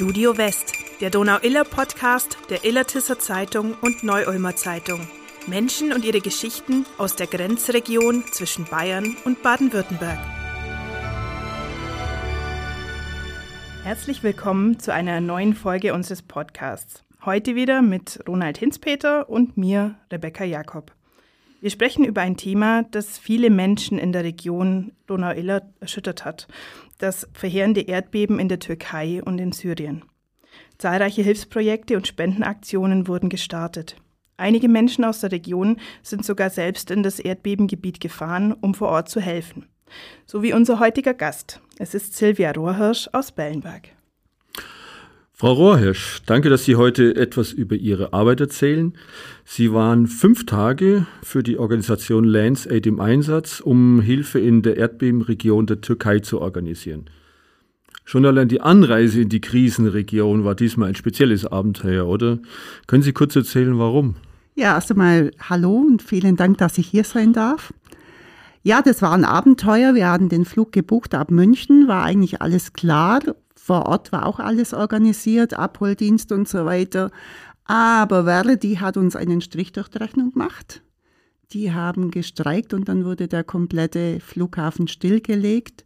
Studio West, der Donau-Iller-Podcast der Illertisser Zeitung und Neu-Ulmer Zeitung. Menschen und ihre Geschichten aus der Grenzregion zwischen Bayern und Baden-Württemberg. Herzlich willkommen zu einer neuen Folge unseres Podcasts. Heute wieder mit Ronald Hinzpeter und mir, Rebecca Jakob. Wir sprechen über ein Thema, das viele Menschen in der Region Donau-Iller erschüttert hat. Das verheerende Erdbeben in der Türkei und in Syrien. Zahlreiche Hilfsprojekte und Spendenaktionen wurden gestartet. Einige Menschen aus der Region sind sogar selbst in das Erdbebengebiet gefahren, um vor Ort zu helfen. So wie unser heutiger Gast. Es ist Silvia Rohrhirsch aus Bellenberg. Frau Rohrhirsch, danke, dass Sie heute etwas über Ihre Arbeit erzählen. Sie waren fünf Tage für die Organisation Lands Aid im Einsatz, um Hilfe in der Erdbebenregion der Türkei zu organisieren. Schon allein die Anreise in die Krisenregion war diesmal ein spezielles Abenteuer, oder? Können Sie kurz erzählen, warum? Ja, erst einmal hallo und vielen Dank, dass ich hier sein darf. Ja, das war ein Abenteuer. Wir hatten den Flug gebucht ab München, war eigentlich alles klar vor Ort war auch alles organisiert, Abholdienst und so weiter. Aber Verdi hat uns einen Strich durch die Rechnung gemacht. Die haben gestreikt und dann wurde der komplette Flughafen stillgelegt.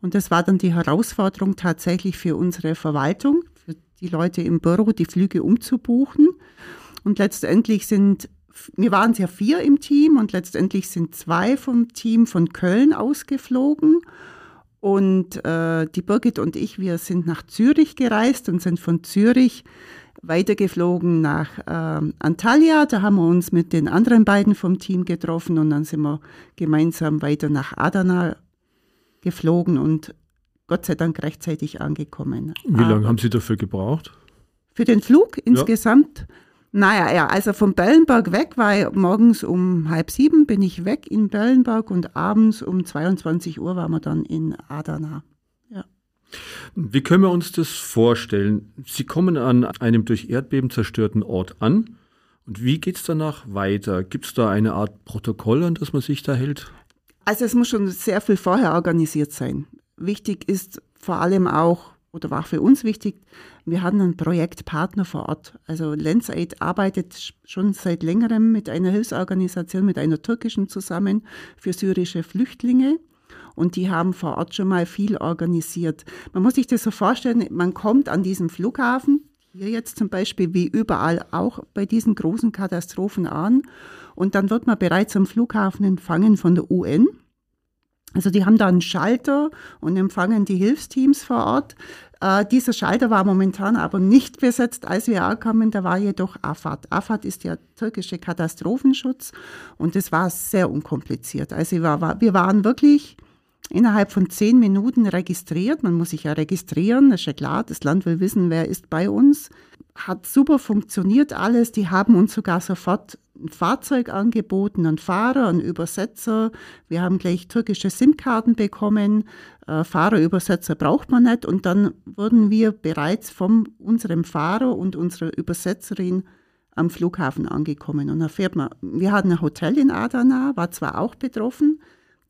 Und das war dann die Herausforderung tatsächlich für unsere Verwaltung, für die Leute im Büro, die Flüge umzubuchen. Und letztendlich sind, wir waren ja vier im Team und letztendlich sind zwei vom Team von Köln ausgeflogen. Und äh, die Birgit und ich, wir sind nach Zürich gereist und sind von Zürich weitergeflogen nach äh, Antalya. Da haben wir uns mit den anderen beiden vom Team getroffen und dann sind wir gemeinsam weiter nach Adana geflogen und Gott sei Dank rechtzeitig angekommen. Wie lange haben Sie dafür gebraucht? Für den Flug insgesamt? Ja. Naja, ja, also vom Bellenberg weg war ich morgens um halb sieben bin ich weg in Bellenberg und abends um 22 Uhr waren wir dann in Adana. Ja. Wie können wir uns das vorstellen? Sie kommen an einem durch Erdbeben zerstörten Ort an. Und wie geht es danach weiter? Gibt es da eine Art Protokoll, an das man sich da hält? Also es muss schon sehr viel vorher organisiert sein. Wichtig ist vor allem auch, oder war für uns wichtig, wir hatten einen Projektpartner vor Ort. Also LensAid arbeitet schon seit längerem mit einer Hilfsorganisation, mit einer türkischen zusammen für syrische Flüchtlinge. Und die haben vor Ort schon mal viel organisiert. Man muss sich das so vorstellen, man kommt an diesem Flughafen, hier jetzt zum Beispiel wie überall auch bei diesen großen Katastrophen an. Und dann wird man bereits am Flughafen empfangen von der UN. Also die haben da einen Schalter und empfangen die Hilfsteams vor Ort. Äh, dieser Schalter war momentan aber nicht besetzt, als wir ankamen. Da war jedoch AFAD. AFAD ist der türkische Katastrophenschutz und es war sehr unkompliziert. Also wir, war, wir waren wirklich innerhalb von zehn Minuten registriert. Man muss sich ja registrieren, das ist ja klar. Das Land will wissen, wer ist bei uns. Hat super funktioniert alles. Die haben uns sogar sofort ein Fahrzeug angeboten, einen Fahrer, einen Übersetzer. Wir haben gleich türkische SIM-Karten bekommen. Äh, Fahrerübersetzer braucht man nicht. Und dann wurden wir bereits von unserem Fahrer und unserer Übersetzerin am Flughafen angekommen. Und da fährt man, wir hatten ein Hotel in Adana, war zwar auch betroffen.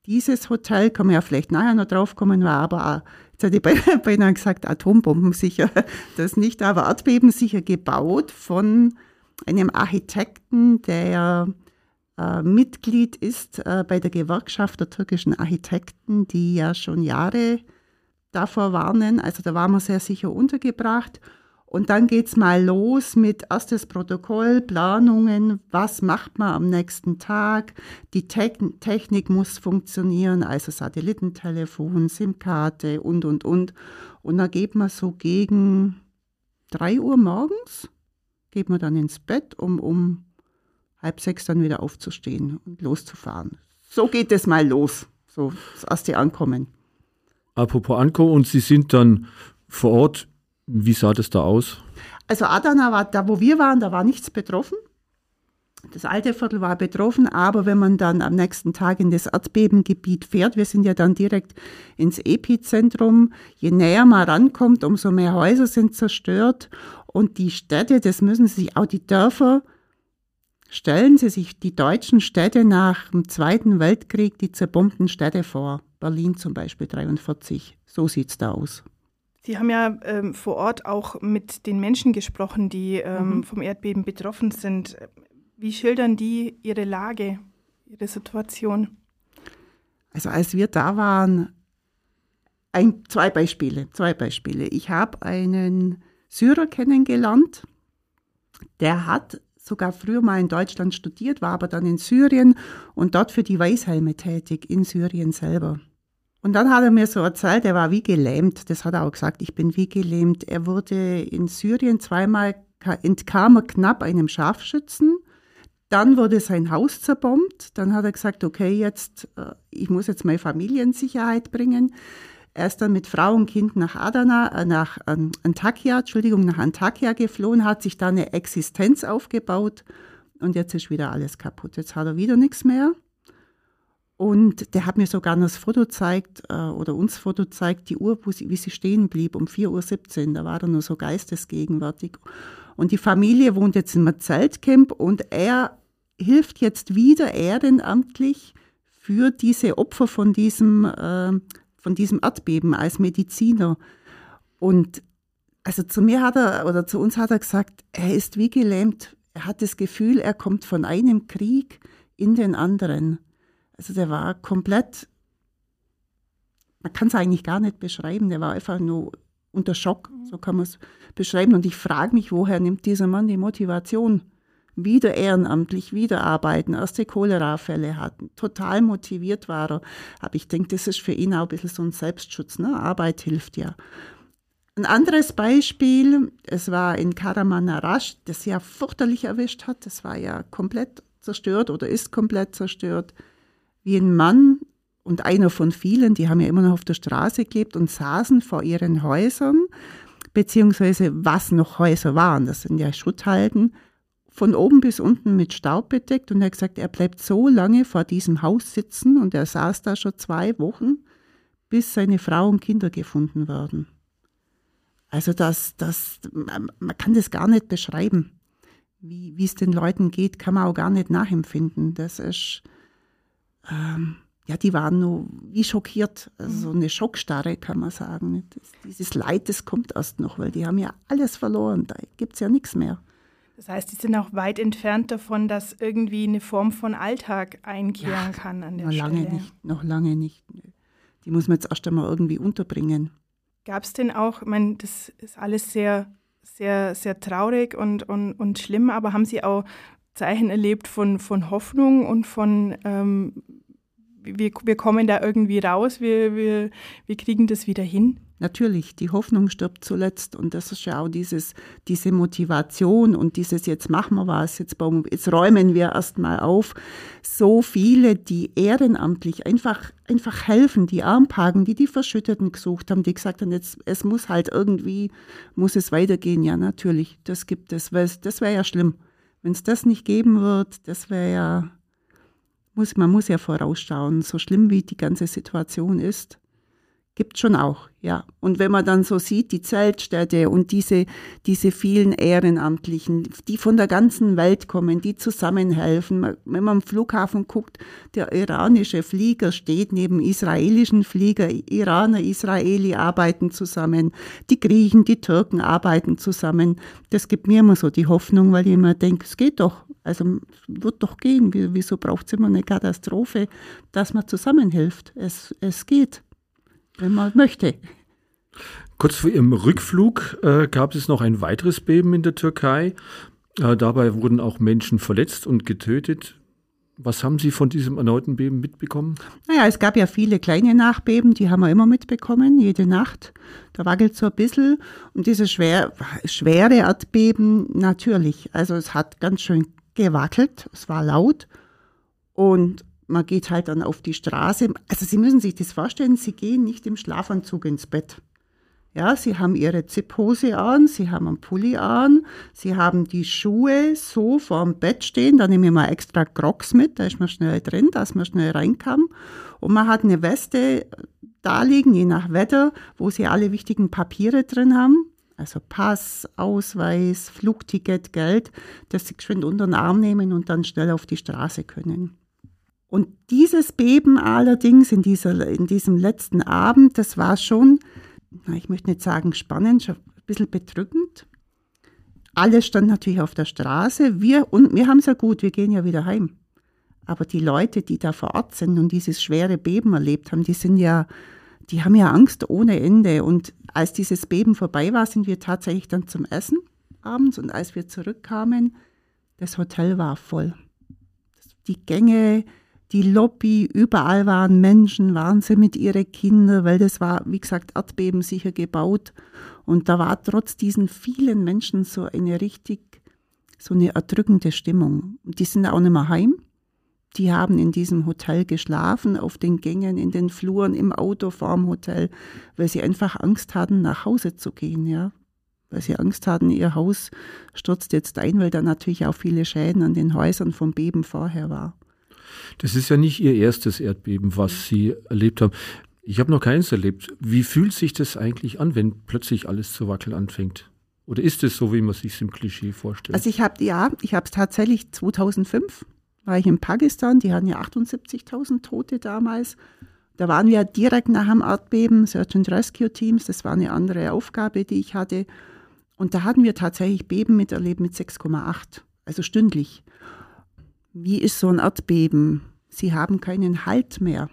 Dieses Hotel, kann man ja vielleicht nachher noch drauf kommen, war aber auch, jetzt hätte ich beinahe gesagt, atombombensicher, das nicht, aber erdbebensicher gebaut von einem Architekten, der äh, Mitglied ist äh, bei der Gewerkschaft der türkischen Architekten, die ja schon Jahre davor warnen. Also da waren wir sehr sicher untergebracht. Und dann geht es mal los mit erstes Protokoll, Planungen, was macht man am nächsten Tag, die Te Technik muss funktionieren, also Satellitentelefon, SIM-Karte und, und, und. Und dann geht man so gegen 3 Uhr morgens, geht man dann ins Bett, um um halb sechs dann wieder aufzustehen und loszufahren. So geht es mal los, so das erste Ankommen. Apropos Ankommen, und Sie sind dann vor Ort. Wie sah das da aus? Also Adana war da, wo wir waren, da war nichts betroffen. Das alte Viertel war betroffen, aber wenn man dann am nächsten Tag in das Erdbebengebiet fährt, wir sind ja dann direkt ins Epizentrum, je näher man rankommt, umso mehr Häuser sind zerstört und die Städte, das müssen sich auch die Dörfer Stellen Sie sich die deutschen Städte nach dem Zweiten Weltkrieg, die zerbombten Städte vor. Berlin zum Beispiel 43. So sieht es da aus. Sie haben ja ähm, vor Ort auch mit den Menschen gesprochen, die ähm, mhm. vom Erdbeben betroffen sind. Wie schildern die ihre Lage, ihre Situation? Also als wir da waren, ein, zwei Beispiele, zwei Beispiele. Ich habe einen Syrer kennengelernt, der hat sogar früher mal in Deutschland studiert, war aber dann in Syrien und dort für die Weißhelme tätig, in Syrien selber. Und dann hat er mir so erzählt, er war wie gelähmt. Das hat er auch gesagt, ich bin wie gelähmt. Er wurde in Syrien zweimal, entkam er knapp einem Scharfschützen. Dann wurde sein Haus zerbombt. Dann hat er gesagt, okay, jetzt, äh, ich muss jetzt meine Familie Sicherheit bringen. Er ist dann mit Frau und Kind nach Adana, äh, nach ähm, Antakya, Entschuldigung, nach Antakya geflohen, hat sich da eine Existenz aufgebaut und jetzt ist wieder alles kaputt. Jetzt hat er wieder nichts mehr. Und der hat mir sogar noch das Foto gezeigt, äh, oder uns Foto gezeigt, die Uhr, wie sie stehen blieb, um 4.17 Uhr. Da war er nur so geistesgegenwärtig. Und die Familie wohnt jetzt in einem Zeltcamp und er hilft jetzt wieder ehrenamtlich für diese Opfer von diesem, äh, von diesem Erdbeben als Mediziner. Und also zu mir hat er, oder zu uns hat er gesagt, er ist wie gelähmt. Er hat das Gefühl, er kommt von einem Krieg in den anderen. Also der war komplett, man kann es eigentlich gar nicht beschreiben, der war einfach nur unter Schock, so kann man es beschreiben. Und ich frage mich, woher nimmt dieser Mann die Motivation? Wieder ehrenamtlich, wieder arbeiten, erste Cholera-Fälle hatten, total motiviert war er. Aber ich denke, das ist für ihn auch ein bisschen so ein Selbstschutz. Ne? Arbeit hilft ja. Ein anderes Beispiel, es war in Karamanarash, das ja fürchterlich erwischt hat. Das war ja komplett zerstört oder ist komplett zerstört wie ein Mann und einer von vielen, die haben ja immer noch auf der Straße gelebt und saßen vor ihren Häusern, beziehungsweise was noch Häuser waren, das sind ja Schutthalden, von oben bis unten mit Staub bedeckt und er hat gesagt, er bleibt so lange vor diesem Haus sitzen und er saß da schon zwei Wochen, bis seine Frau und Kinder gefunden werden. Also das, das, man kann das gar nicht beschreiben. Wie es den Leuten geht, kann man auch gar nicht nachempfinden. Das ist, ähm, ja, die waren nur wie schockiert. Also so eine Schockstarre kann man sagen. Das, dieses Leid, das kommt erst noch, weil die haben ja alles verloren. Da gibt es ja nichts mehr. Das heißt, die sind auch weit entfernt davon, dass irgendwie eine Form von Alltag einkehren ja, kann an der noch Stelle. Lange nicht, noch lange nicht. Die muss man jetzt erst einmal irgendwie unterbringen. Gab es denn auch, ich meine, das ist alles sehr, sehr, sehr traurig und, und, und schlimm, aber haben Sie auch Zeichen erlebt von, von Hoffnung und von, ähm, wir, wir kommen da irgendwie raus, wir, wir, wir kriegen das wieder hin? Natürlich, die Hoffnung stirbt zuletzt und das ist ja auch dieses, diese Motivation und dieses jetzt machen wir was, jetzt, bauen, jetzt räumen wir erstmal auf. So viele, die ehrenamtlich einfach, einfach helfen, die Armpagen, die die Verschütteten gesucht haben, die gesagt haben, jetzt, es muss halt irgendwie, muss es weitergehen. Ja, natürlich, das gibt es, weil das wäre ja schlimm. Wenn es das nicht geben wird, das wäre ja, muss, man muss ja vorausschauen, so schlimm wie die ganze Situation ist. Gibt schon auch, ja. Und wenn man dann so sieht, die Zeltstädte und diese, diese vielen Ehrenamtlichen, die von der ganzen Welt kommen, die zusammenhelfen. Wenn man am Flughafen guckt, der iranische Flieger steht neben israelischen Flieger. Iraner, Israeli arbeiten zusammen. Die Griechen, die Türken arbeiten zusammen. Das gibt mir immer so die Hoffnung, weil ich immer denke, es geht doch. Also wird doch gehen. Wieso braucht es immer eine Katastrophe, dass man zusammenhilft? Es, es geht wenn man möchte. Kurz vor ihrem Rückflug äh, gab es noch ein weiteres Beben in der Türkei. Äh, dabei wurden auch Menschen verletzt und getötet. Was haben Sie von diesem erneuten Beben mitbekommen? Naja, es gab ja viele kleine Nachbeben, die haben wir immer mitbekommen, jede Nacht. Da wackelt so ein bisschen. Und diese schwer, schwere Erdbeben, natürlich. Also es hat ganz schön gewackelt, es war laut. Und man geht halt dann auf die Straße. Also Sie müssen sich das vorstellen, Sie gehen nicht im Schlafanzug ins Bett. Ja, Sie haben Ihre Zipphose an, Sie haben einen Pulli an, Sie haben die Schuhe so vorm Bett stehen, da nehme ich mal extra Crocs mit, da ist man schnell drin, dass man schnell rein kann. Und man hat eine Weste da liegen, je nach Wetter, wo Sie alle wichtigen Papiere drin haben, also Pass, Ausweis, Flugticket, Geld, das Sie geschwind unter den Arm nehmen und dann schnell auf die Straße können. Und dieses Beben allerdings in, dieser, in diesem letzten Abend, das war schon, ich möchte nicht sagen spannend, schon ein bisschen bedrückend. Alles stand natürlich auf der Straße. Wir, und wir haben es ja gut, wir gehen ja wieder heim. Aber die Leute, die da vor Ort sind und dieses schwere Beben erlebt haben, die sind ja, die haben ja Angst ohne Ende. Und als dieses Beben vorbei war, sind wir tatsächlich dann zum Essen abends. Und als wir zurückkamen, das Hotel war voll. Die Gänge, die Lobby, überall waren Menschen, waren sie mit ihren Kindern, weil das war, wie gesagt, erdbebensicher gebaut. Und da war trotz diesen vielen Menschen so eine richtig, so eine erdrückende Stimmung. Die sind auch nicht mehr heim. Die haben in diesem Hotel geschlafen, auf den Gängen, in den Fluren, im Auto vorm Hotel, weil sie einfach Angst hatten, nach Hause zu gehen, ja. Weil sie Angst hatten, ihr Haus stürzt jetzt ein, weil da natürlich auch viele Schäden an den Häusern vom Beben vorher war. Das ist ja nicht Ihr erstes Erdbeben, was Sie erlebt haben. Ich habe noch keins erlebt. Wie fühlt sich das eigentlich an, wenn plötzlich alles zu wackeln anfängt? Oder ist es so, wie man sich im Klischee vorstellt? Also ich habe ja, ich habe es tatsächlich 2005 war ich in Pakistan. Die hatten ja 78.000 Tote damals. Da waren wir direkt nach dem Erdbeben, Search and Rescue Teams. Das war eine andere Aufgabe, die ich hatte. Und da hatten wir tatsächlich Beben miterlebt mit 6,8, also stündlich. Wie ist so ein Erdbeben? Sie haben keinen Halt mehr.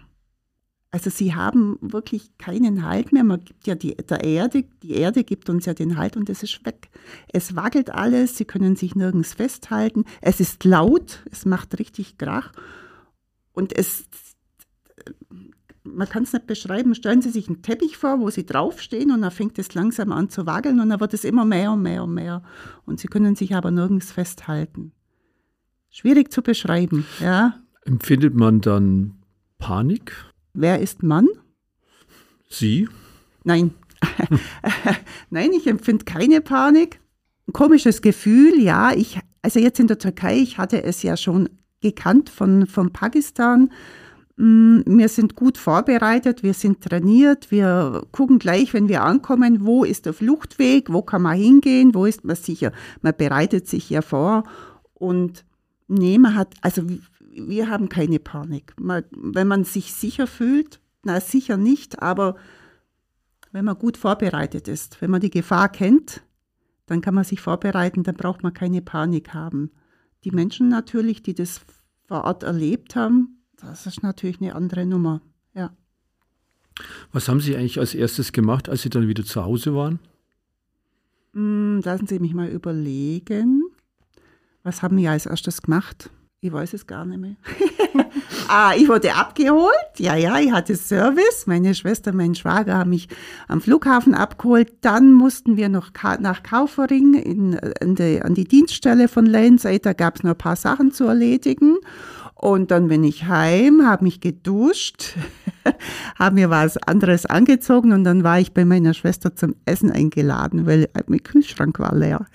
Also sie haben wirklich keinen Halt mehr. Man gibt ja die, der Erde, die Erde gibt uns ja den Halt und es ist weg. Es wackelt alles, sie können sich nirgends festhalten. Es ist laut, es macht richtig Krach. Und es, man kann es nicht beschreiben. Stellen Sie sich einen Teppich vor, wo Sie draufstehen und dann fängt es langsam an zu wackeln und dann wird es immer mehr und mehr und mehr. Und Sie können sich aber nirgends festhalten. Schwierig zu beschreiben, ja. Empfindet man dann Panik? Wer ist Mann? Sie? Nein. Nein, ich empfinde keine Panik. Ein komisches Gefühl, ja. Ich, also jetzt in der Türkei, ich hatte es ja schon gekannt von, von Pakistan. Mm, wir sind gut vorbereitet, wir sind trainiert, wir gucken gleich, wenn wir ankommen, wo ist der Fluchtweg, wo kann man hingehen, wo ist man sicher. Man bereitet sich ja vor und Nee, man hat, also wir haben keine Panik. Man, wenn man sich sicher fühlt, na sicher nicht, aber wenn man gut vorbereitet ist, wenn man die Gefahr kennt, dann kann man sich vorbereiten, dann braucht man keine Panik haben. Die Menschen natürlich, die das vor Ort erlebt haben, das ist natürlich eine andere Nummer, ja. Was haben Sie eigentlich als erstes gemacht, als Sie dann wieder zu Hause waren? Hm, lassen Sie mich mal überlegen. Was haben wir als erstes gemacht? Ich weiß es gar nicht mehr. ah, ich wurde abgeholt. Ja, ja, ich hatte Service. Meine Schwester, mein Schwager haben mich am Flughafen abgeholt. Dann mussten wir noch nach Kaufering in, in die, an die Dienststelle von Lane Da gab es noch ein paar Sachen zu erledigen. Und dann bin ich heim, habe mich geduscht, habe mir was anderes angezogen und dann war ich bei meiner Schwester zum Essen eingeladen, weil mein Kühlschrank war leer.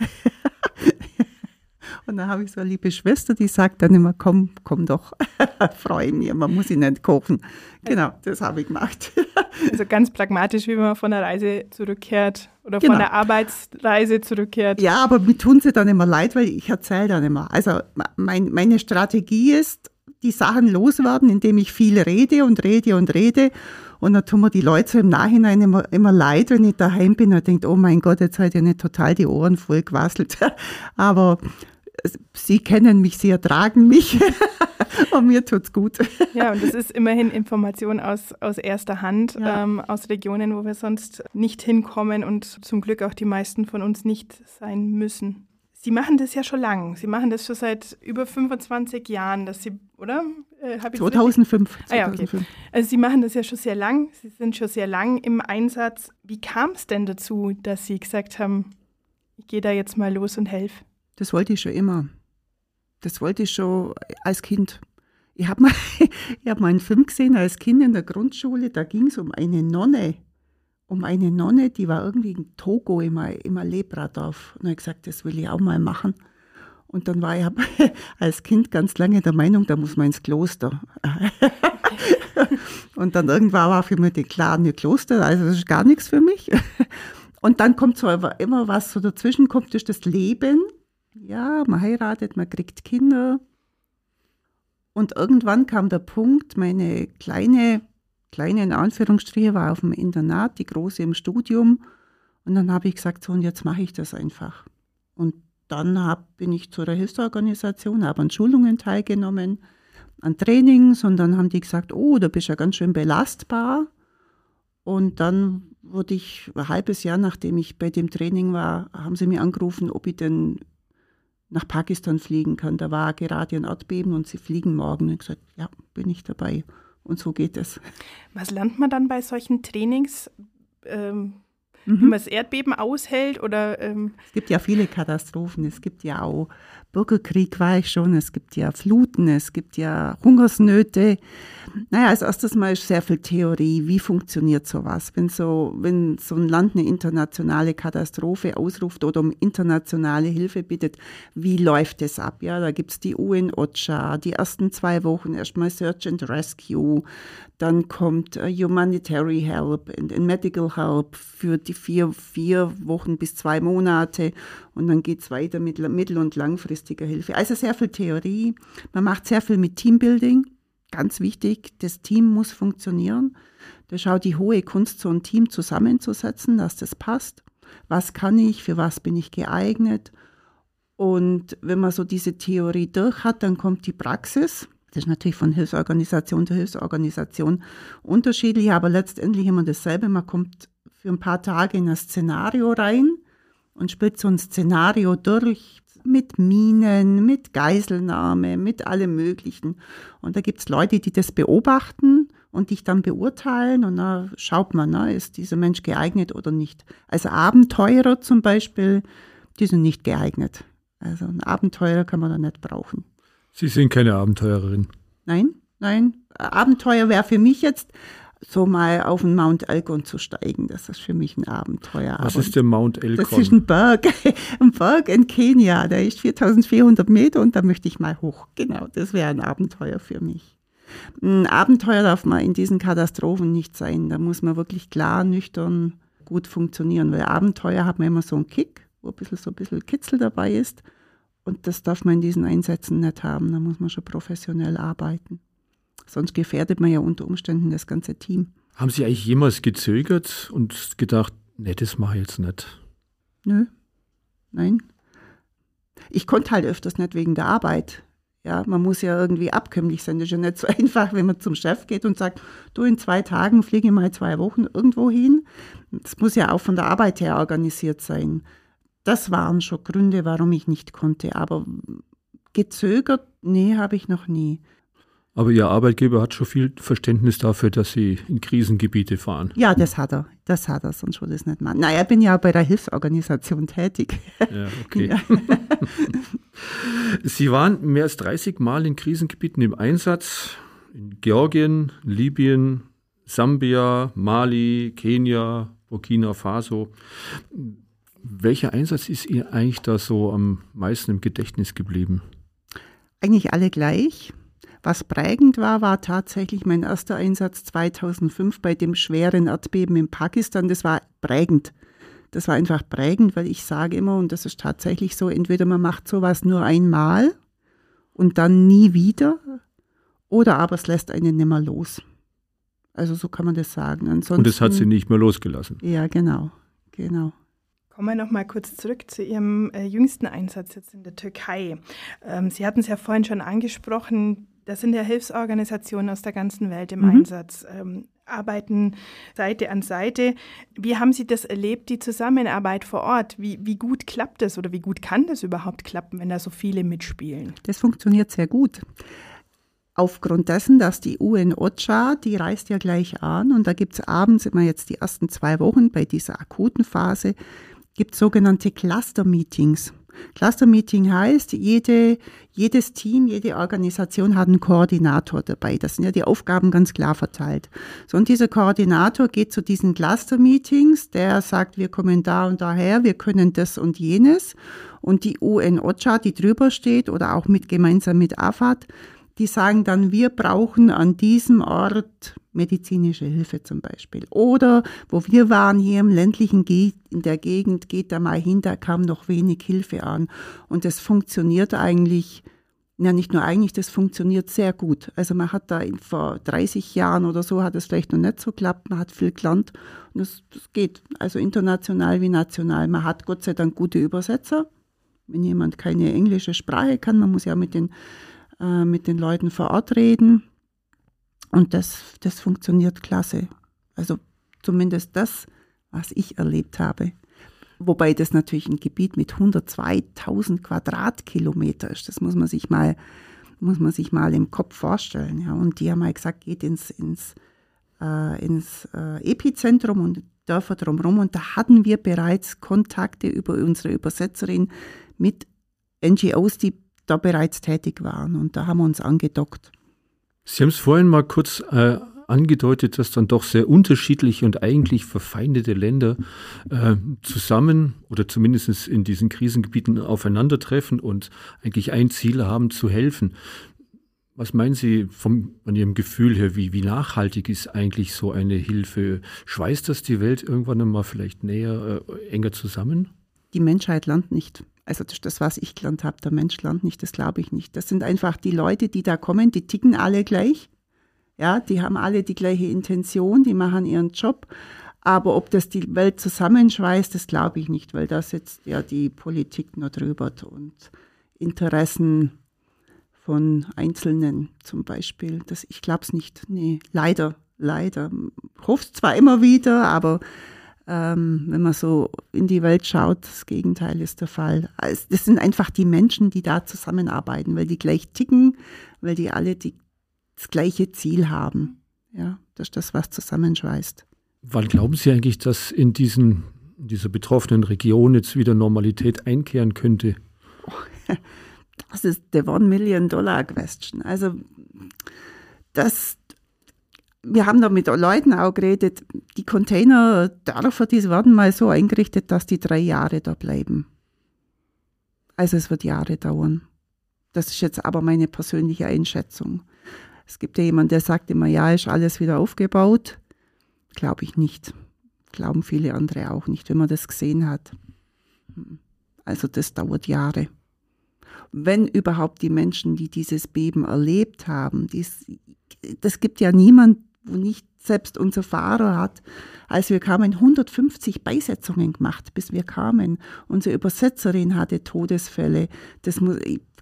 Und dann habe ich so eine liebe Schwester, die sagt dann immer, komm, komm doch, freue mich, man muss ihn nicht kochen. Genau, das habe ich gemacht. also ganz pragmatisch, wie man von der Reise zurückkehrt oder genau. von der Arbeitsreise zurückkehrt. Ja, aber mir tun sie dann immer leid, weil ich erzähle dann immer. Also mein, meine Strategie ist, die Sachen loswerden, indem ich viel rede und rede und rede. Und dann tun mir die Leute so im Nachhinein immer, immer leid, wenn ich daheim bin und denke, oh mein Gott, jetzt hat ja nicht total die Ohren voll gewasselt. Aber Sie kennen mich, Sie ertragen mich und mir tut's gut. Ja, und das ist immerhin Information aus, aus erster Hand, ja. ähm, aus Regionen, wo wir sonst nicht hinkommen und zum Glück auch die meisten von uns nicht sein müssen. Sie machen das ja schon lang. Sie machen das schon seit über 25 Jahren, dass Sie, oder? Äh, 2005. Ah, ja, okay. Also Sie machen das ja schon sehr lang. Sie sind schon sehr lang im Einsatz. Wie kam es denn dazu, dass Sie gesagt haben, ich gehe da jetzt mal los und helfe? Das wollte ich schon immer. Das wollte ich schon als Kind. Ich habe mal, hab mal einen Film gesehen als Kind in der Grundschule, da ging es um eine Nonne. Um eine Nonne, die war irgendwie in Togo im, im Alebra-Dorf. Und ich gesagt, das will ich auch mal machen. Und dann war ich als Kind ganz lange der Meinung, da muss man ins Kloster. und dann irgendwann war für mich die klar, Kloster, also das ist gar nichts für mich. Und dann kommt so immer was so dazwischen kommt, ist das Leben ja, man heiratet, man kriegt Kinder. Und irgendwann kam der Punkt, meine Kleine kleine in Anführungsstriche war auf dem Internat, die große im Studium. Und dann habe ich gesagt, so und jetzt mache ich das einfach. Und dann hab, bin ich zu einer Hilfsorganisation, habe an Schulungen teilgenommen, an Trainings und dann haben die gesagt, oh, da bist ja ganz schön belastbar. Und dann wurde ich ein halbes Jahr, nachdem ich bei dem Training war, haben sie mir angerufen, ob ich denn nach Pakistan fliegen kann. Da war gerade ein Erdbeben und sie fliegen morgen. Und ich gesagt, ja, bin ich dabei. Und so geht es. Was lernt man dann bei solchen Trainings? Ähm, mhm. Wie man das Erdbeben aushält? Oder, ähm es gibt ja viele Katastrophen. Es gibt ja auch Bürgerkrieg war ich schon, es gibt ja Fluten, es gibt ja Hungersnöte. Naja, als erstes mal ist sehr viel Theorie. Wie funktioniert sowas? Wenn so, wenn so ein Land eine internationale Katastrophe ausruft oder um internationale Hilfe bittet, wie läuft es ab? Ja, da gibt's die UN-OCHA, die ersten zwei Wochen erstmal Search and Rescue, dann kommt uh, Humanitary Help und Medical Help für die vier, vier Wochen bis zwei Monate und dann geht's weiter mit mittel- und langfristiger Hilfe. Also sehr viel Theorie. Man macht sehr viel mit Teambuilding. Ganz wichtig, das Team muss funktionieren. Da schaut die hohe Kunst, so ein Team zusammenzusetzen, dass das passt. Was kann ich, für was bin ich geeignet? Und wenn man so diese Theorie durch hat, dann kommt die Praxis. Das ist natürlich von Hilfsorganisation zu Hilfsorganisation unterschiedlich, aber letztendlich immer dasselbe. Man kommt für ein paar Tage in ein Szenario rein und spielt so ein Szenario durch mit Minen, mit Geiselnahme, mit allem Möglichen. Und da gibt es Leute, die das beobachten und dich dann beurteilen und dann schaut man, na, ist dieser Mensch geeignet oder nicht. Also Abenteurer zum Beispiel, die sind nicht geeignet. Also ein Abenteurer kann man da nicht brauchen. Sie sind keine Abenteurerin. Nein, nein. Abenteuer wäre für mich jetzt so mal auf den Mount Elgon zu steigen. Das ist für mich ein Abenteuer. Was ist der Mount Elgon? Das ist ein Berg, ein Berg in Kenia. Der ist 4400 Meter und da möchte ich mal hoch. Genau, das wäre ein Abenteuer für mich. Ein Abenteuer darf man in diesen Katastrophen nicht sein. Da muss man wirklich klar, nüchtern, gut funktionieren. Weil Abenteuer hat man immer so einen Kick, wo ein bisschen so ein bisschen Kitzel dabei ist. Und das darf man in diesen Einsätzen nicht haben. Da muss man schon professionell arbeiten. Sonst gefährdet man ja unter Umständen das ganze Team. Haben Sie eigentlich jemals gezögert und gedacht, nee, das mache ich jetzt nicht? Nö, nein. Ich konnte halt öfters nicht wegen der Arbeit. Ja, man muss ja irgendwie abkömmlich sein. Das ist ja nicht so einfach, wenn man zum Chef geht und sagt, du in zwei Tagen fliege mal zwei Wochen irgendwo hin. Das muss ja auch von der Arbeit her organisiert sein. Das waren schon Gründe, warum ich nicht konnte. Aber gezögert, nee, habe ich noch nie. Aber Ihr Arbeitgeber hat schon viel Verständnis dafür, dass Sie in Krisengebiete fahren. Ja, das hat er. Das hat er, sonst würde es nicht machen. Naja, ich bin ja bei der Hilfsorganisation tätig. Ja, okay. Ja. Sie waren mehr als 30 Mal in Krisengebieten im Einsatz. In Georgien, Libyen, Sambia, Mali, Kenia, Burkina Faso. Welcher Einsatz ist Ihnen eigentlich da so am meisten im Gedächtnis geblieben? Eigentlich alle gleich. Was prägend war, war tatsächlich mein erster Einsatz 2005 bei dem schweren Erdbeben in Pakistan. Das war prägend. Das war einfach prägend, weil ich sage immer, und das ist tatsächlich so, entweder man macht sowas nur einmal und dann nie wieder, oder aber es lässt einen nicht mehr los. Also so kann man das sagen. Ansonsten, und es hat sie nicht mehr losgelassen. Ja, genau, genau. Kommen wir noch mal kurz zurück zu Ihrem äh, jüngsten Einsatz jetzt in der Türkei. Ähm, sie hatten es ja vorhin schon angesprochen, da sind ja Hilfsorganisationen aus der ganzen Welt im mhm. Einsatz, ähm, arbeiten Seite an Seite. Wie haben Sie das erlebt, die Zusammenarbeit vor Ort? Wie, wie gut klappt das oder wie gut kann das überhaupt klappen, wenn da so viele mitspielen? Das funktioniert sehr gut. Aufgrund dessen, dass die UN-OCHA, die reist ja gleich an und da gibt es abends immer jetzt die ersten zwei Wochen bei dieser akuten Phase, gibt sogenannte Cluster-Meetings. Cluster-Meeting heißt, jede, jedes Team, jede Organisation hat einen Koordinator dabei. Das sind ja die Aufgaben ganz klar verteilt. So, und dieser Koordinator geht zu diesen Cluster-Meetings, der sagt, wir kommen da und daher, wir können das und jenes. Und die UN-OCHA, die drüber steht, oder auch mit gemeinsam mit AFAD, die sagen dann, wir brauchen an diesem Ort medizinische Hilfe zum Beispiel. Oder wo wir waren hier im ländlichen Ge in der Gegend, geht da mal hin, da kam noch wenig Hilfe an. Und es funktioniert eigentlich Ja, nicht nur eigentlich, das funktioniert sehr gut. Also man hat da vor 30 Jahren oder so hat es vielleicht noch nicht so geklappt, man hat viel gelernt und das, das geht. Also international wie national. Man hat Gott sei Dank gute Übersetzer. Wenn jemand keine englische Sprache kann, man muss ja mit den, äh, mit den Leuten vor Ort reden. Und das, das funktioniert klasse. Also zumindest das, was ich erlebt habe. Wobei das natürlich ein Gebiet mit 102.000 Quadratkilometer ist. Das muss man sich mal, muss man sich mal im Kopf vorstellen. Ja. Und die haben mal gesagt, geht ins, ins, äh, ins äh, Epizentrum und Dörfer drumherum. Und da hatten wir bereits Kontakte über unsere Übersetzerin mit NGOs, die da bereits tätig waren. Und da haben wir uns angedockt. Sie haben es vorhin mal kurz äh, angedeutet, dass dann doch sehr unterschiedliche und eigentlich verfeindete Länder äh, zusammen oder zumindest in diesen Krisengebieten aufeinandertreffen und eigentlich ein Ziel haben, zu helfen. Was meinen Sie vom, von Ihrem Gefühl her, wie, wie nachhaltig ist eigentlich so eine Hilfe? Schweißt das die Welt irgendwann einmal vielleicht näher, äh, enger zusammen? Die Menschheit lernt nicht. Also das, das, was ich gelernt habe, der Mensch lernt nicht, das glaube ich nicht. Das sind einfach die Leute, die da kommen, die ticken alle gleich. Ja, die haben alle die gleiche Intention, die machen ihren Job. Aber ob das die Welt zusammenschweißt, das glaube ich nicht, weil da sitzt ja die Politik nur drüber und Interessen von Einzelnen zum Beispiel. Das, ich glaube es nicht. Nee, leider, leider. Hoffe es zwar immer wieder, aber ähm, wenn man so in die Welt schaut, das Gegenteil ist der Fall. Also, das sind einfach die Menschen, die da zusammenarbeiten, weil die gleich ticken, weil die alle die das gleiche Ziel haben. Ja, das ist das, was zusammenschweißt. Wann glauben Sie eigentlich, dass in diesen, in dieser betroffenen Region jetzt wieder Normalität einkehren könnte? Das ist the One Million Dollar Question. Also, das, wir haben da mit Leuten auch geredet, die Containerdörfer, die werden mal so eingerichtet, dass die drei Jahre da bleiben. Also es wird Jahre dauern. Das ist jetzt aber meine persönliche Einschätzung. Es gibt ja jemanden, der sagt immer, ja, ist alles wieder aufgebaut. Glaube ich nicht. Glauben viele andere auch nicht, wenn man das gesehen hat. Also das dauert Jahre. Wenn überhaupt die Menschen, die dieses Beben erlebt haben, dies, das gibt ja niemand, wo nicht selbst unser Fahrer hat, als wir kamen, 150 Beisetzungen gemacht, bis wir kamen. Unsere Übersetzerin hatte Todesfälle. Das muss,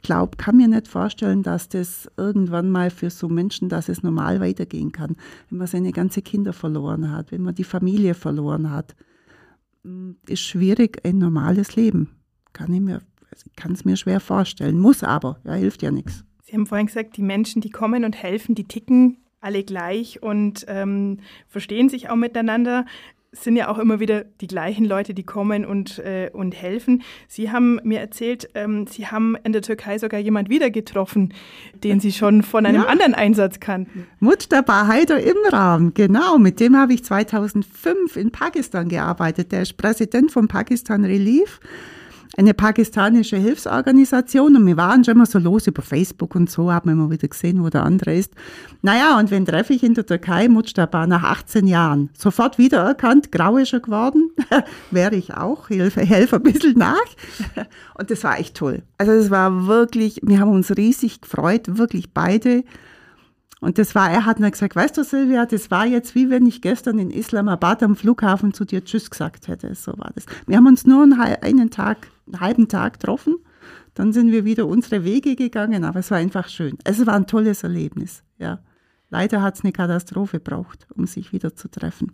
glaube, kann mir nicht vorstellen, dass das irgendwann mal für so Menschen, dass es normal weitergehen kann, wenn man seine ganze Kinder verloren hat, wenn man die Familie verloren hat. Mm, ist schwierig, ein normales Leben. Kann ich mir, kann es mir schwer vorstellen, muss aber, ja, hilft ja nichts. Sie haben vorhin gesagt, die Menschen, die kommen und helfen, die ticken alle gleich und ähm, verstehen sich auch miteinander sind ja auch immer wieder die gleichen Leute, die kommen und, äh, und helfen. Sie haben mir erzählt, ähm, Sie haben in der Türkei sogar jemand wieder getroffen, den Sie schon von einem ja. anderen Einsatz kannten. Mujtaba Haider Imran, genau, mit dem habe ich 2005 in Pakistan gearbeitet. Der ist Präsident von Pakistan Relief eine pakistanische Hilfsorganisation und wir waren schon immer so los über Facebook und so, haben wir immer wieder gesehen, wo der andere ist. Naja, und wen treffe ich in der Türkei? Mujtaba nach 18 Jahren. Sofort wiedererkannt, grau ist er geworden. Wäre ich auch, helfe, helfe ein bisschen nach. und das war echt toll. Also es war wirklich, wir haben uns riesig gefreut, wirklich beide. Und das war, er hat dann gesagt, weißt du Silvia, das war jetzt wie wenn ich gestern in Islamabad am Flughafen zu dir Tschüss gesagt hätte. So war das. Wir haben uns nur einen Tag, einen halben Tag getroffen. Dann sind wir wieder unsere Wege gegangen, aber es war einfach schön. Es war ein tolles Erlebnis, ja. Leider hat es eine Katastrophe braucht, um sich wieder zu treffen.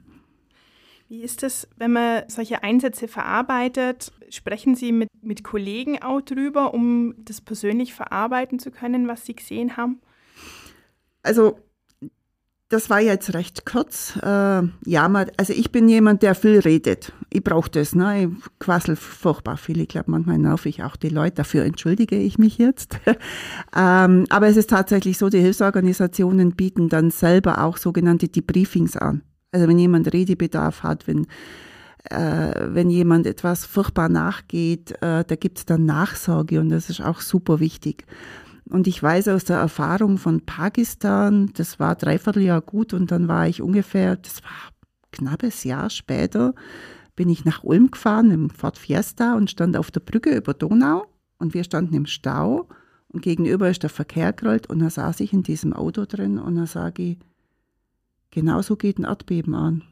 Wie ist es, wenn man solche Einsätze verarbeitet? Sprechen Sie mit, mit Kollegen auch drüber, um das persönlich verarbeiten zu können, was Sie gesehen haben? Also das war jetzt recht kurz. Äh, ja, also ich bin jemand, der viel redet. Ich brauche das. Ne? Ich quassel furchtbar viel. Ich glaube, manchmal nerv ich auch die Leute. Dafür entschuldige ich mich jetzt. ähm, aber es ist tatsächlich so, die Hilfsorganisationen bieten dann selber auch sogenannte Debriefings an. Also wenn jemand Redebedarf hat, wenn, äh, wenn jemand etwas furchtbar nachgeht, äh, da gibt es dann Nachsorge und das ist auch super wichtig. Und ich weiß aus der Erfahrung von Pakistan, das war dreiviertel Jahr gut und dann war ich ungefähr, das war knappes Jahr später, bin ich nach Ulm gefahren im Ford Fiesta und stand auf der Brücke über Donau und wir standen im Stau Und gegenüber ist der Verkehr gerollt und dann saß ich in diesem Auto drin und dann sage ich, genau so geht ein Erdbeben an.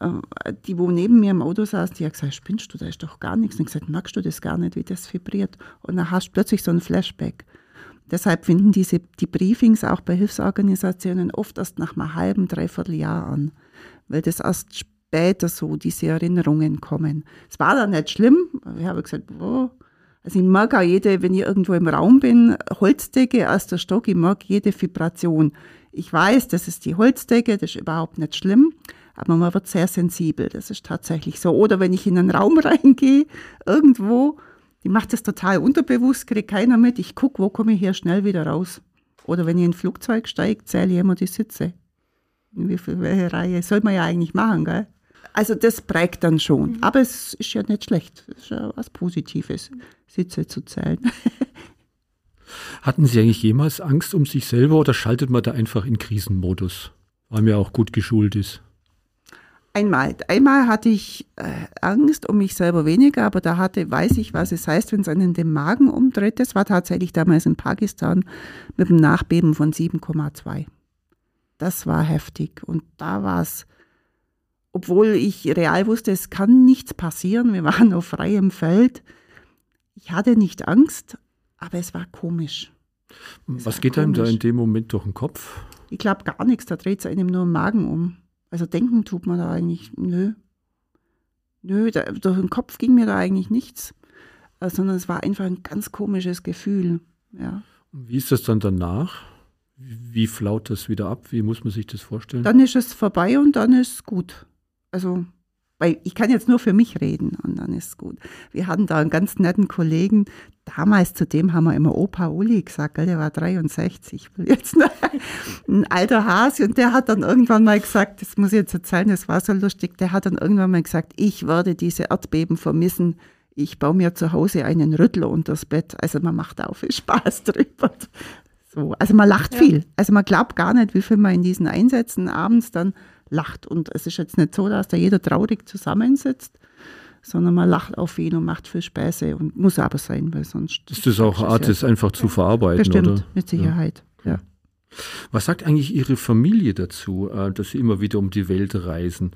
Äh, die, wo neben mir im Auto saß, die hat gesagt, spinnst du, da ist doch gar nichts. Und ich gesagt, magst du das gar nicht, wie das vibriert? Und dann hast du plötzlich so ein Flashback. Deshalb finden diese, die Briefings auch bei Hilfsorganisationen oft erst nach einem halben, dreiviertel Jahr an, weil das erst später so diese Erinnerungen kommen. Es war dann nicht schlimm. Ich habe gesagt, oh, also ich mag auch jede, wenn ich irgendwo im Raum bin, Holzdecke, erster Stock, ich mag jede Vibration. Ich weiß, das ist die Holzdecke, das ist überhaupt nicht schlimm, aber man wird sehr sensibel, das ist tatsächlich so. Oder wenn ich in einen Raum reingehe, irgendwo, die macht das total unterbewusst, kriegt keiner mit, ich gucke, wo komme ich hier schnell wieder raus. Oder wenn ich in ein Flugzeug steige, zähle ich immer die Sitze. Wie viel, welche Reihe? Soll man ja eigentlich machen, gell? Also das prägt dann schon. Mhm. Aber es ist ja nicht schlecht. Es ist ja was Positives, Sitze zu zählen. Hatten Sie eigentlich jemals Angst um sich selber oder schaltet man da einfach in Krisenmodus, weil man ja auch gut geschult ist? Einmal. Einmal hatte ich äh, Angst um mich selber weniger, aber da hatte, weiß ich, was es heißt, wenn es einen den Magen umdreht. Das war tatsächlich damals in Pakistan mit einem Nachbeben von 7,2. Das war heftig. Und da war es obwohl ich real wusste, es kann nichts passieren. Wir waren auf freiem Feld. Ich hatte nicht Angst, aber es war komisch. Es Was war geht einem da in dem Moment durch den Kopf? Ich glaube gar nichts, da dreht es einem nur im Magen um. Also denken tut man da eigentlich, nö. Nö, da, durch den Kopf ging mir da eigentlich nichts, äh, sondern es war einfach ein ganz komisches Gefühl. Ja. Wie ist das dann danach? Wie flaut das wieder ab? Wie muss man sich das vorstellen? Dann ist es vorbei und dann ist es gut also, weil ich kann jetzt nur für mich reden und dann ist es gut. Wir hatten da einen ganz netten Kollegen, damals zu dem haben wir immer Opa Uli gesagt, der war 63, jetzt ein alter Hase und der hat dann irgendwann mal gesagt, das muss ich jetzt erzählen, das war so lustig, der hat dann irgendwann mal gesagt, ich werde diese Erdbeben vermissen, ich baue mir zu Hause einen Rüttler unters Bett. Also man macht auch viel Spaß drüber. So, also man lacht ja. viel. Also man glaubt gar nicht, wie viel man in diesen Einsätzen abends dann lacht. Und es ist jetzt nicht so, dass da jeder traurig zusammensitzt, sondern man lacht auf ihn und macht viel Späße und muss aber sein, weil sonst. Ist das auch eine Art, das einfach zu verarbeiten, Bestimmt, oder? mit Sicherheit, ja. ja. Was sagt eigentlich Ihre Familie dazu, äh, dass Sie immer wieder um die Welt reisen?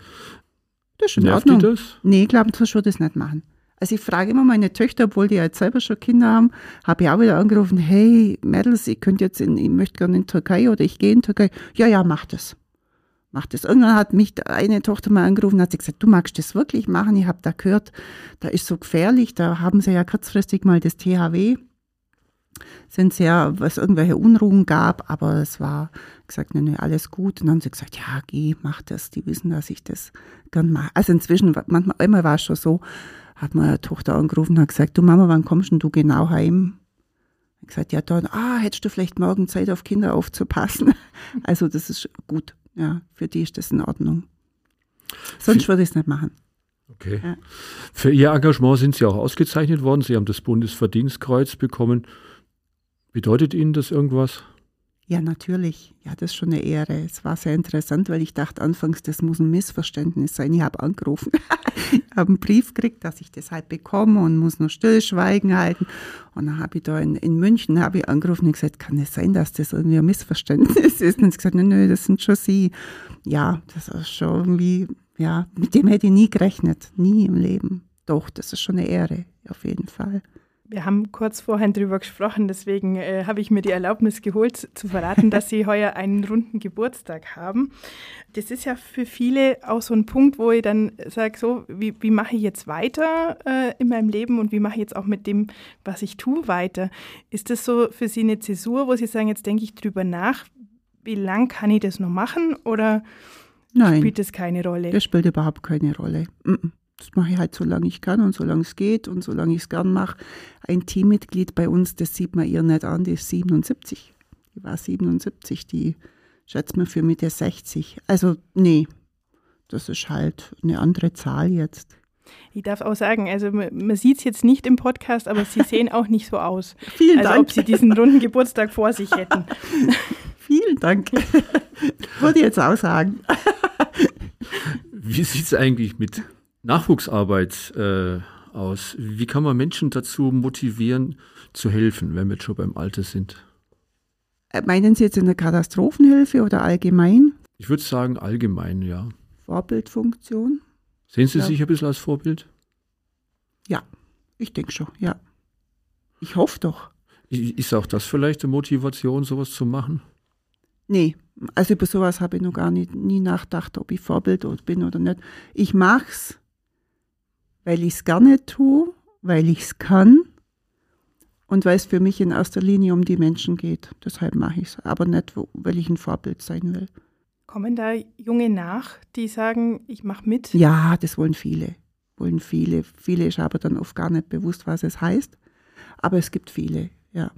Das ist in Nervt Ordnung. die das? Nee, glauben Sie, ich würde das nicht machen. Also ich frage immer meine Töchter, obwohl die jetzt selber schon Kinder haben, habe ich auch wieder angerufen, hey Mädels, ich könnte jetzt in, ich möchte gerne in die Türkei oder ich gehe in die Türkei. Ja, ja, mach das mach das. Irgendwann hat mich eine Tochter mal angerufen, hat sie gesagt, du magst das wirklich machen? Ich habe da gehört, da ist so gefährlich, da haben sie ja kurzfristig mal das THW, sind ja, was irgendwelche Unruhen gab, aber es war gesagt, nee, nee, alles gut. Und dann haben sie gesagt, ja, geh, mach das. Die wissen, dass ich das gern mache. Also inzwischen, manchmal, einmal war es schon so, hat meine Tochter angerufen und hat gesagt, du Mama, wann kommst denn du genau heim? Ich gesagt, ja, dann, ah, hättest du vielleicht morgen Zeit auf Kinder aufzupassen? Also das ist gut ja, für die ist das in Ordnung. Sonst würde ich es nicht machen. Okay. Ja. Für Ihr Engagement sind Sie auch ausgezeichnet worden. Sie haben das Bundesverdienstkreuz bekommen. Bedeutet Ihnen das irgendwas? Ja, natürlich. Ja, das ist schon eine Ehre. Es war sehr interessant, weil ich dachte anfangs, das muss ein Missverständnis sein. Ich habe angerufen, habe einen Brief gekriegt, dass ich das halt bekomme und muss nur Stillschweigen halten. Und dann habe ich da in, in München habe ich angerufen und gesagt, kann es sein, dass das irgendwie ein Missverständnis ist? Und sie gesagt, nö, nö, das sind schon Sie. Ja, das ist schon irgendwie, ja, mit dem hätte ich nie gerechnet. Nie im Leben. Doch, das ist schon eine Ehre, auf jeden Fall. Wir haben kurz vorhin drüber gesprochen, deswegen äh, habe ich mir die Erlaubnis geholt, zu verraten, dass Sie heuer einen runden Geburtstag haben. Das ist ja für viele auch so ein Punkt, wo ich dann sage, so, wie, wie mache ich jetzt weiter äh, in meinem Leben und wie mache ich jetzt auch mit dem, was ich tue, weiter? Ist das so für Sie eine Zäsur, wo Sie sagen, jetzt denke ich drüber nach, wie lang kann ich das noch machen oder Nein, spielt das keine Rolle? Das spielt überhaupt keine Rolle. Mm -mm. Das mache ich halt, solange ich kann und solange es geht und solange ich es gern mache. Ein Teammitglied bei uns, das sieht man ihr nicht an, die ist 77. Die war 77, die schätzt man für Mitte 60. Also, nee, das ist halt eine andere Zahl jetzt. Ich darf auch sagen, also man, man sieht es jetzt nicht im Podcast, aber Sie sehen auch nicht so aus. Vielen also Dank. ob Sie diesen runden Geburtstag vor sich hätten. Vielen Dank. Würde ich jetzt auch sagen. Wie sieht es eigentlich mit Nachwuchsarbeit äh, aus? Wie kann man Menschen dazu motivieren, zu helfen, wenn wir schon beim Alter sind? Äh, meinen Sie jetzt in der Katastrophenhilfe oder allgemein? Ich würde sagen allgemein, ja. Vorbildfunktion? Sehen Sie ja. sich ein bisschen als Vorbild? Ja, ich denke schon, ja. Ich hoffe doch. Ist auch das vielleicht eine Motivation, sowas zu machen? Nee, also über sowas habe ich noch gar nicht, nie nachgedacht, ob ich Vorbild bin oder nicht. Ich mache es, weil ich es gerne tue, weil ich es kann und weil es für mich in erster Linie um die Menschen geht. Deshalb mache ich es, aber nicht, weil ich ein Vorbild sein will. Kommen da Junge nach, die sagen, ich mache mit? Ja, das wollen viele. Wollen viele. Viele ist aber dann oft gar nicht bewusst, was es heißt. Aber es gibt viele, ja.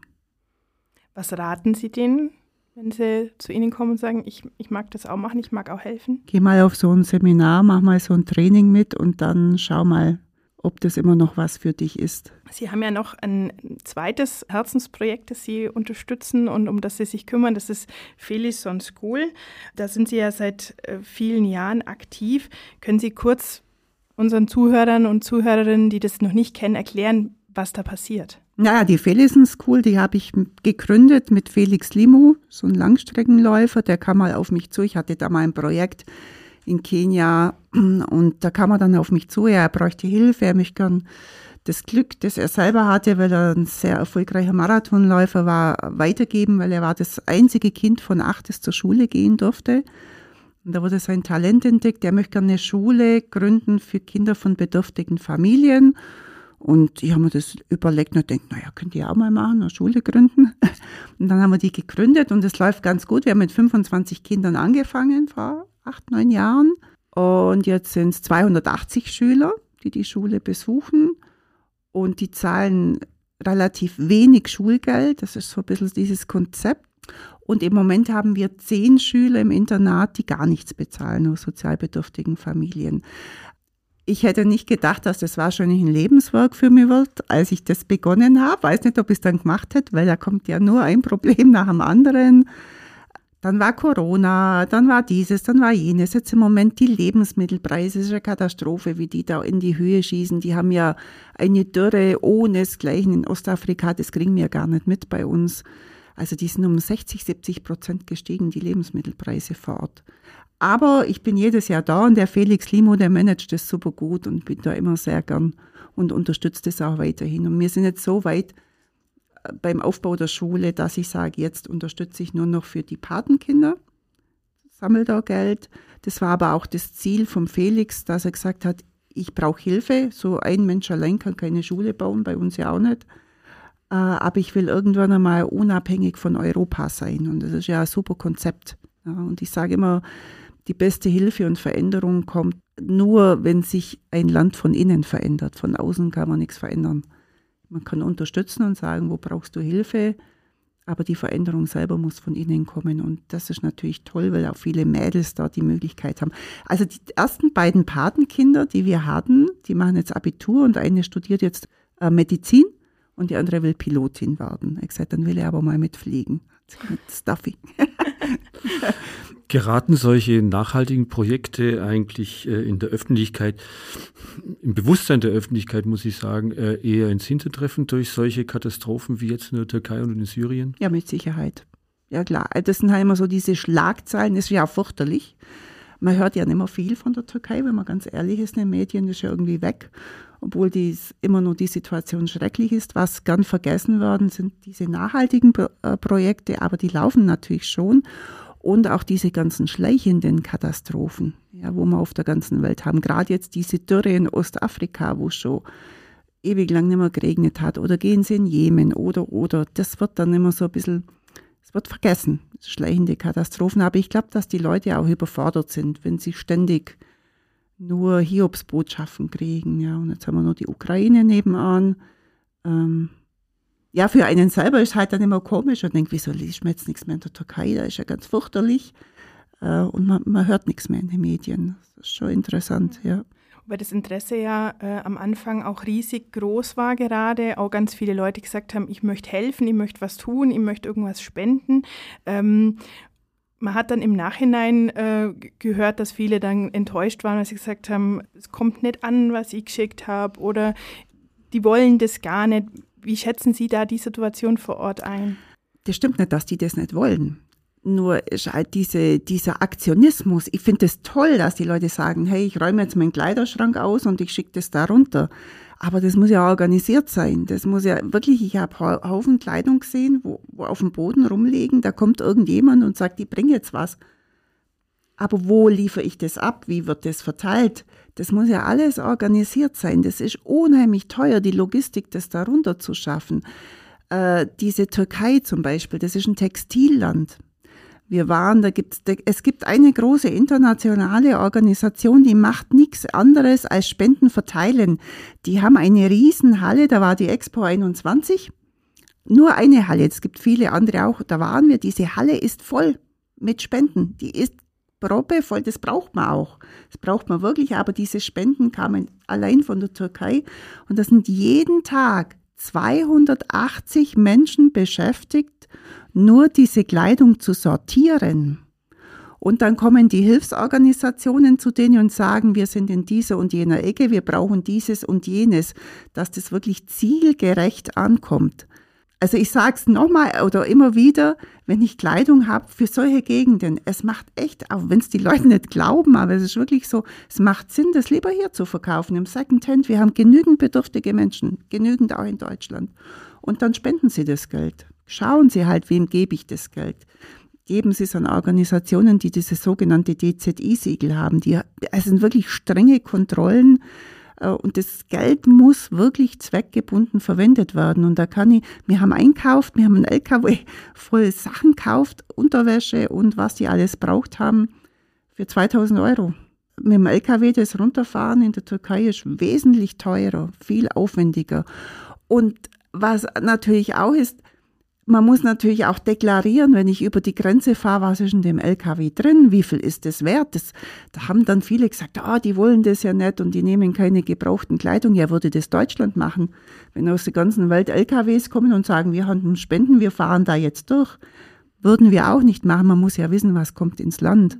Was raten Sie denen, wenn sie zu Ihnen kommen und sagen, ich, ich mag das auch machen, ich mag auch helfen? Geh mal auf so ein Seminar, mach mal so ein Training mit und dann schau mal, ob das immer noch was für dich ist. Sie haben ja noch ein zweites Herzensprojekt, das Sie unterstützen und um das Sie sich kümmern. Das ist Felix on School. Da sind Sie ja seit äh, vielen Jahren aktiv. Können Sie kurz unseren Zuhörern und Zuhörerinnen, die das noch nicht kennen, erklären, was da passiert? Naja, die Felison School, die habe ich gegründet mit Felix Limo, so ein Langstreckenläufer, der kam mal auf mich zu. Ich hatte da mal ein Projekt in Kenia und da kam er dann auf mich zu, ja, er bräuchte Hilfe, er möchte gern das Glück, das er selber hatte, weil er ein sehr erfolgreicher Marathonläufer war, weitergeben, weil er war das einzige Kind von acht, das zur Schule gehen durfte. Und da wurde sein Talent entdeckt. Er möchte gerne eine Schule gründen für Kinder von bedürftigen Familien. Und ich habe mir das überlegt und denkt, naja, könnt ihr auch mal machen, eine Schule gründen. Und dann haben wir die gegründet und es läuft ganz gut. Wir haben mit 25 Kindern angefangen vor acht, neun Jahren. Und jetzt sind es 280 Schüler, die die Schule besuchen. Und die zahlen relativ wenig Schulgeld. Das ist so ein bisschen dieses Konzept. Und im Moment haben wir zehn Schüler im Internat, die gar nichts bezahlen aus sozialbedürftigen Familien ich hätte nicht gedacht, dass das wahrscheinlich ein Lebenswerk für mich wird, als ich das begonnen habe. Weiß nicht, ob ich es dann gemacht hätte, weil da kommt ja nur ein Problem nach dem anderen. Dann war Corona, dann war dieses, dann war jenes. Jetzt im Moment die Lebensmittelpreise, ist eine Katastrophe, wie die da in die Höhe schießen. Die haben ja eine Dürre ohnesgleichen in Ostafrika, das kriegen wir gar nicht mit bei uns. Also die sind um 60, 70 Prozent gestiegen, die Lebensmittelpreise vor Ort. Aber ich bin jedes Jahr da und der Felix Limo, der managt das super gut und bin da immer sehr gern und unterstützt es auch weiterhin. Und wir sind jetzt so weit äh, beim Aufbau der Schule, dass ich sage, jetzt unterstütze ich nur noch für die Patenkinder, sammle da Geld. Das war aber auch das Ziel vom Felix, dass er gesagt hat, ich brauche Hilfe. So ein Mensch allein kann keine Schule bauen, bei uns ja auch nicht. Äh, aber ich will irgendwann einmal unabhängig von Europa sein. Und das ist ja ein super Konzept. und ich sage immer, die beste Hilfe und Veränderung kommt nur, wenn sich ein Land von innen verändert. Von außen kann man nichts verändern. Man kann unterstützen und sagen, wo brauchst du Hilfe? Aber die Veränderung selber muss von innen kommen. Und das ist natürlich toll, weil auch viele Mädels da die Möglichkeit haben. Also die ersten beiden Patenkinder, die wir hatten, die machen jetzt Abitur und eine studiert jetzt äh, Medizin und die andere will Pilotin werden. Ich gesagt, dann will er aber mal mitfliegen. Mit Stuffy. Geraten solche nachhaltigen Projekte eigentlich äh, in der Öffentlichkeit, im Bewusstsein der Öffentlichkeit, muss ich sagen, äh, eher ins Hintertreffen durch solche Katastrophen wie jetzt in der Türkei und in Syrien? Ja, mit Sicherheit. Ja, klar. Das sind halt immer so diese Schlagzeilen, das ist ja auch fürchterlich. Man hört ja nicht mehr viel von der Türkei, wenn man ganz ehrlich ist, in den Medien ist ja irgendwie weg. Obwohl dies immer nur die Situation schrecklich ist. Was gern vergessen werden, sind diese nachhaltigen äh, Projekte, aber die laufen natürlich schon und auch diese ganzen schleichenden Katastrophen, ja, wo wir auf der ganzen Welt haben. Gerade jetzt diese Dürre in Ostafrika, wo schon ewig lang nicht mehr geregnet hat, oder gehen sie in Jemen oder, oder. Das wird dann immer so ein bisschen, es wird vergessen, schleichende Katastrophen. Aber ich glaube, dass die Leute auch überfordert sind, wenn sie ständig nur Hiobsbotschaften kriegen. Ja, und jetzt haben wir nur die Ukraine nebenan. Ähm, ja, für einen selber ist halt dann immer komisch und denkt, wieso liest man jetzt nichts mehr in der Türkei? Da ist ja ganz fürchterlich. Äh, und man, man hört nichts mehr in den Medien. Das ist schon interessant, ja. Weil das Interesse ja äh, am Anfang auch riesig groß war gerade, auch ganz viele Leute gesagt haben, ich möchte helfen, ich möchte was tun, ich möchte irgendwas spenden. Ähm, man hat dann im Nachhinein äh, gehört, dass viele dann enttäuscht waren, weil sie gesagt haben, es kommt nicht an, was ich geschickt habe oder die wollen das gar nicht. Wie schätzen Sie da die Situation vor Ort ein? Das stimmt nicht, dass die das nicht wollen. Nur ist halt diese, dieser Aktionismus. Ich finde es das toll, dass die Leute sagen, hey, ich räume jetzt meinen Kleiderschrank aus und ich schicke das da runter. Aber das muss ja organisiert sein. Das muss ja wirklich, ich habe Haufen Kleidung gesehen, wo, wo auf dem Boden rumliegen, da kommt irgendjemand und sagt, ich bringe jetzt was. Aber wo liefere ich das ab? Wie wird das verteilt? Das muss ja alles organisiert sein. Das ist unheimlich teuer, die Logistik, das darunter zu schaffen. Äh, diese Türkei zum Beispiel, das ist ein Textilland. Wir waren, da gibt's, da, es gibt eine große internationale Organisation, die macht nichts anderes als Spenden verteilen. Die haben eine Riesenhalle, da war die Expo 21. Nur eine Halle, es gibt viele andere auch, da waren wir, diese Halle ist voll mit Spenden. Die ist voll, das braucht man auch. Das braucht man wirklich, aber diese Spenden kamen allein von der Türkei und das sind jeden Tag 280 Menschen beschäftigt, nur diese Kleidung zu sortieren. Und dann kommen die Hilfsorganisationen zu denen und sagen, wir sind in dieser und jener Ecke, wir brauchen dieses und jenes, dass das wirklich zielgerecht ankommt. Also ich sage es nochmal oder immer wieder, wenn ich Kleidung habe für solche Gegenden, es macht echt, auch wenn es die Leute nicht glauben, aber es ist wirklich so, es macht Sinn, das lieber hier zu verkaufen, im Secondhand. Wir haben genügend bedürftige Menschen, genügend auch in Deutschland. Und dann spenden sie das Geld. Schauen Sie halt, wem gebe ich das Geld. Geben Sie es an Organisationen, die dieses sogenannte DZI-Siegel haben. Die, es sind wirklich strenge Kontrollen äh, und das Geld muss wirklich zweckgebunden verwendet werden. Und da kann ich, wir haben einkauft, wir haben einen LKW voll Sachen gekauft, Unterwäsche und was die alles braucht haben, für 2000 Euro. Mit dem LKW das runterfahren in der Türkei ist wesentlich teurer, viel aufwendiger. Und was natürlich auch ist, man muss natürlich auch deklarieren, wenn ich über die Grenze fahre, was ist in dem LKW drin, wie viel ist das wert. Das, da haben dann viele gesagt, ah, die wollen das ja nicht und die nehmen keine gebrauchten Kleidung. Ja, würde das Deutschland machen, wenn aus der ganzen Welt LKWs kommen und sagen, wir haben Spenden, wir fahren da jetzt durch. Würden wir auch nicht machen. Man muss ja wissen, was kommt ins Land.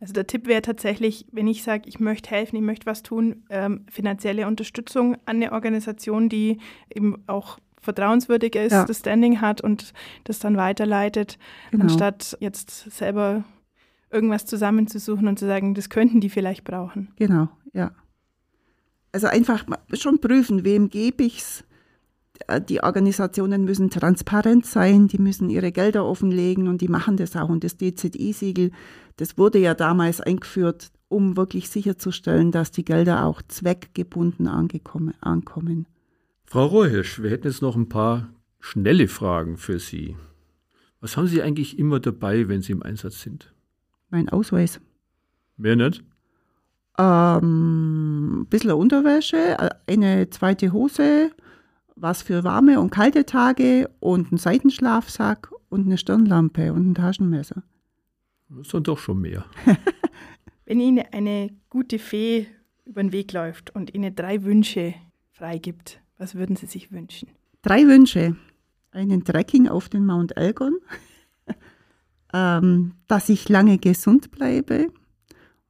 Also der Tipp wäre tatsächlich, wenn ich sage, ich möchte helfen, ich möchte was tun, ähm, finanzielle Unterstützung an eine Organisation, die eben auch vertrauenswürdig ist, ja. das Standing hat und das dann weiterleitet, genau. anstatt jetzt selber irgendwas zusammenzusuchen und zu sagen, das könnten die vielleicht brauchen. Genau, ja. Also einfach schon prüfen, wem gebe ich es. Äh, die Organisationen müssen transparent sein, die müssen ihre Gelder offenlegen und die machen das auch. Und das DZI-Siegel, das wurde ja damals eingeführt, um wirklich sicherzustellen, dass die Gelder auch zweckgebunden ankommen. Frau Rohrhirsch, wir hätten jetzt noch ein paar schnelle Fragen für Sie. Was haben Sie eigentlich immer dabei, wenn Sie im Einsatz sind? Mein Ausweis. Mehr nicht? Ähm, ein bisschen Unterwäsche, eine zweite Hose, was für warme und kalte Tage und einen Seitenschlafsack und eine Stirnlampe und ein Taschenmesser. Das ist dann doch schon mehr. Wenn Ihnen eine gute Fee über den Weg läuft und Ihnen drei Wünsche freigibt, was würden Sie sich wünschen? Drei Wünsche. Einen Trekking auf den Mount Elgon, ähm, dass ich lange gesund bleibe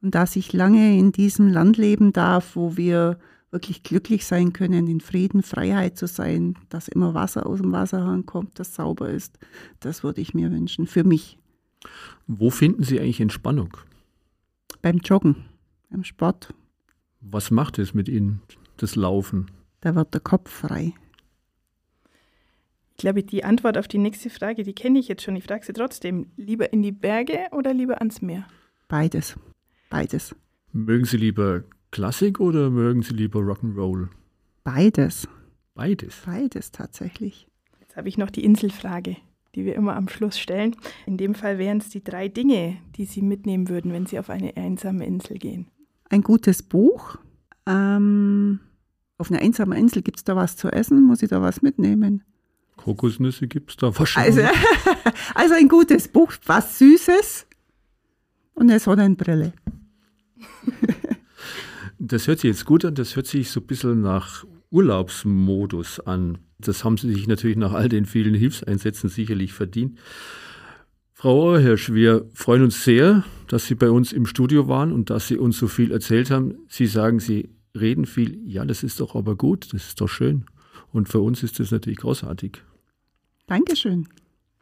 und dass ich lange in diesem Land leben darf, wo wir wirklich glücklich sein können, in Frieden, Freiheit zu sein, dass immer Wasser aus dem Wasserhahn kommt, das sauber ist. Das würde ich mir wünschen, für mich. Wo finden Sie eigentlich Entspannung? Beim Joggen, beim Sport. Was macht es mit Ihnen, das Laufen? Da wird der Kopf frei. Ich glaube, die Antwort auf die nächste Frage, die kenne ich jetzt schon. Ich frage sie trotzdem. Lieber in die Berge oder lieber ans Meer? Beides. Beides. Mögen Sie lieber Klassik oder mögen Sie lieber Rock'n'Roll? Beides. Beides. Beides tatsächlich. Jetzt habe ich noch die Inselfrage, die wir immer am Schluss stellen. In dem Fall wären es die drei Dinge, die Sie mitnehmen würden, wenn Sie auf eine einsame Insel gehen. Ein gutes Buch, ähm, auf einer einsamen Insel gibt es da was zu essen? Muss ich da was mitnehmen? Kokosnüsse gibt es da wahrscheinlich. Also, also ein gutes Buch, was Süßes und eine Sonnenbrille. das hört sich jetzt gut an, das hört sich so ein bisschen nach Urlaubsmodus an. Das haben Sie sich natürlich nach all den vielen Hilfseinsätzen sicherlich verdient. Frau Ohrhirsch, wir freuen uns sehr, dass Sie bei uns im Studio waren und dass Sie uns so viel erzählt haben. Sie sagen, Sie reden viel, ja, das ist doch aber gut, das ist doch schön. Und für uns ist das natürlich großartig. Dankeschön.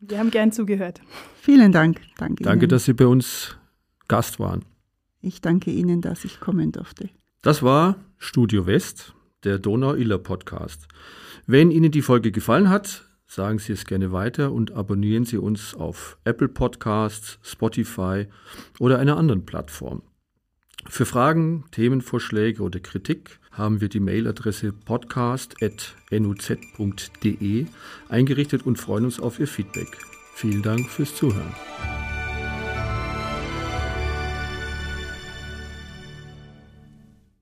Wir haben gern zugehört. Vielen Dank. Danke, Danke Ihnen. dass Sie bei uns Gast waren. Ich danke Ihnen, dass ich kommen durfte. Das war Studio West, der Donau-Iller-Podcast. Wenn Ihnen die Folge gefallen hat, sagen Sie es gerne weiter und abonnieren Sie uns auf Apple Podcasts, Spotify oder einer anderen Plattform. Für Fragen, Themenvorschläge oder Kritik haben wir die Mailadresse podcast.nuz.de eingerichtet und freuen uns auf Ihr Feedback. Vielen Dank fürs Zuhören.